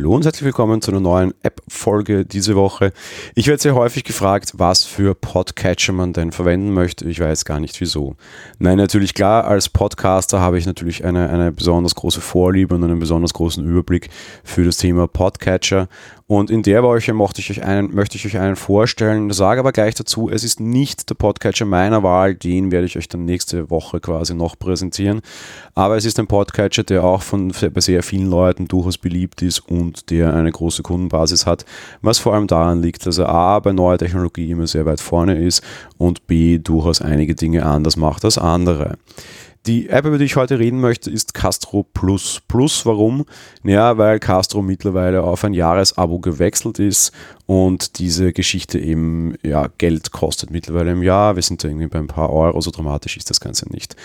Hallo und herzlich willkommen zu einer neuen App-Folge diese Woche. Ich werde sehr häufig gefragt, was für Podcatcher man denn verwenden möchte. Ich weiß gar nicht wieso. Nein, natürlich klar, als Podcaster habe ich natürlich eine, eine besonders große Vorliebe und einen besonders großen Überblick für das Thema Podcatcher. Und in der Woche möchte ich euch einen, möchte ich euch einen vorstellen, sage aber gleich dazu, es ist nicht der Podcatcher meiner Wahl, den werde ich euch dann nächste Woche quasi noch präsentieren. Aber es ist ein Podcatcher, der auch von bei sehr vielen Leuten durchaus beliebt ist und der eine große Kundenbasis hat, was vor allem daran liegt, dass er A bei neuer Technologie immer sehr weit vorne ist und B durchaus einige Dinge anders macht als andere. Die App, über die ich heute reden möchte, ist Castro Plus. Plus, warum? Naja, weil Castro mittlerweile auf ein Jahresabo gewechselt ist und diese Geschichte eben ja, Geld kostet mittlerweile im Jahr. Wir sind da irgendwie bei ein paar Euro, so dramatisch ist das Ganze nicht.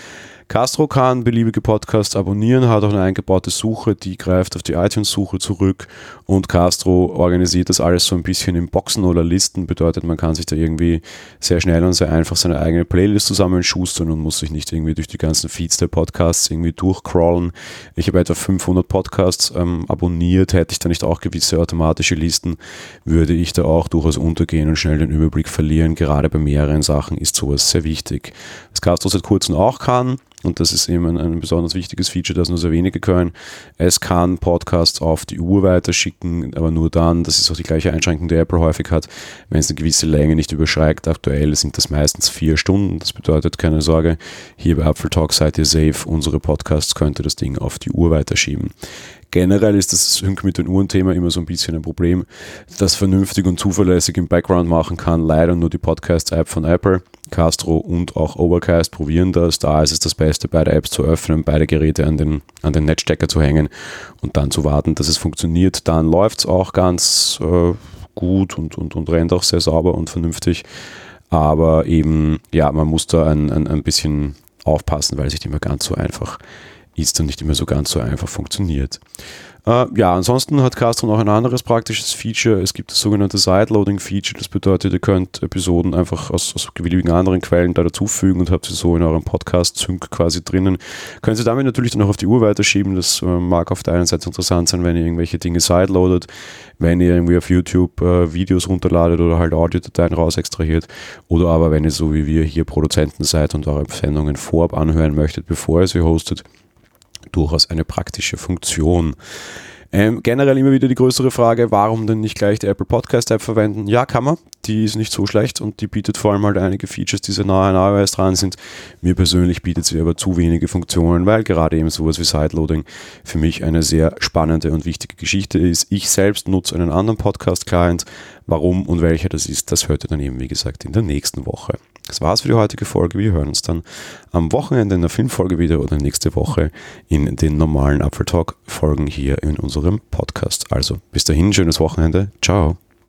Castro kann beliebige Podcasts abonnieren, hat auch eine eingebaute Suche, die greift auf die iTunes-Suche zurück und Castro organisiert das alles so ein bisschen in Boxen oder Listen, bedeutet, man kann sich da irgendwie sehr schnell und sehr einfach seine eigene Playlist zusammenschustern und muss sich nicht irgendwie durch die ganzen Feeds der Podcasts irgendwie durchcrawlen. Ich habe etwa 500 Podcasts ähm, abonniert, hätte ich da nicht auch gewisse automatische Listen, würde ich da auch durchaus untergehen und schnell den Überblick verlieren. Gerade bei mehreren Sachen ist sowas sehr wichtig. Was Castro seit kurzem auch kann, und das ist eben ein, besonders wichtiges Feature, das nur sehr wenige können. Es kann Podcasts auf die Uhr weiterschicken, aber nur dann, das ist auch die gleiche Einschränkung, die Apple häufig hat, wenn es eine gewisse Länge nicht überschreitet. Aktuell sind das meistens vier Stunden. Das bedeutet, keine Sorge, hier bei Apple Talk seid ihr safe. Unsere Podcasts könnte das Ding auf die Uhr weiterschieben. Generell ist das Sync mit den Uhren-Thema immer so ein bisschen ein Problem, das vernünftig und zuverlässig im Background machen kann. Leider nur die Podcast-App von Apple. Castro und auch Overcast probieren das. Da ist es das Beste, beide Apps zu öffnen, beide Geräte an den, an den Netzstecker zu hängen und dann zu warten, dass es funktioniert. Dann läuft es auch ganz äh, gut und, und, und rennt auch sehr sauber und vernünftig. Aber eben, ja, man muss da ein, ein, ein bisschen aufpassen, weil es nicht immer ganz so einfach ist und nicht immer so ganz so einfach funktioniert. Äh, ja, ansonsten hat Castro noch ein anderes praktisches Feature. Es gibt das sogenannte Sideloading-Feature. Das bedeutet, ihr könnt Episoden einfach aus, aus beliebigen anderen Quellen da dazufügen und habt sie so in eurem Podcast-Sync quasi drinnen. Könnt ihr damit natürlich dann auch auf die Uhr weiterschieben. Das äh, mag auf der einen Seite interessant sein, wenn ihr irgendwelche Dinge sideloadet, wenn ihr irgendwie auf YouTube äh, Videos runterladet oder halt Audiodateien raus extrahiert. Oder aber wenn ihr so wie wir hier Produzenten seid und eure Sendungen vorab anhören möchtet, bevor ihr sie hostet durchaus eine praktische Funktion. Ähm, generell immer wieder die größere Frage, warum denn nicht gleich die Apple Podcast App verwenden? Ja, kann man. Die ist nicht so schlecht und die bietet vor allem halt einige Features, die sehr nahe an iOS dran sind. Mir persönlich bietet sie aber zu wenige Funktionen, weil gerade eben sowas wie Sideloading für mich eine sehr spannende und wichtige Geschichte ist. Ich selbst nutze einen anderen Podcast-Client. Warum und welcher das ist, das hört ihr dann eben, wie gesagt, in der nächsten Woche. Das war's für die heutige Folge. Wir hören uns dann am Wochenende in der Filmfolge wieder oder nächste Woche in den normalen Apfeltalk Folgen hier in unserem Podcast. Also bis dahin, schönes Wochenende. Ciao.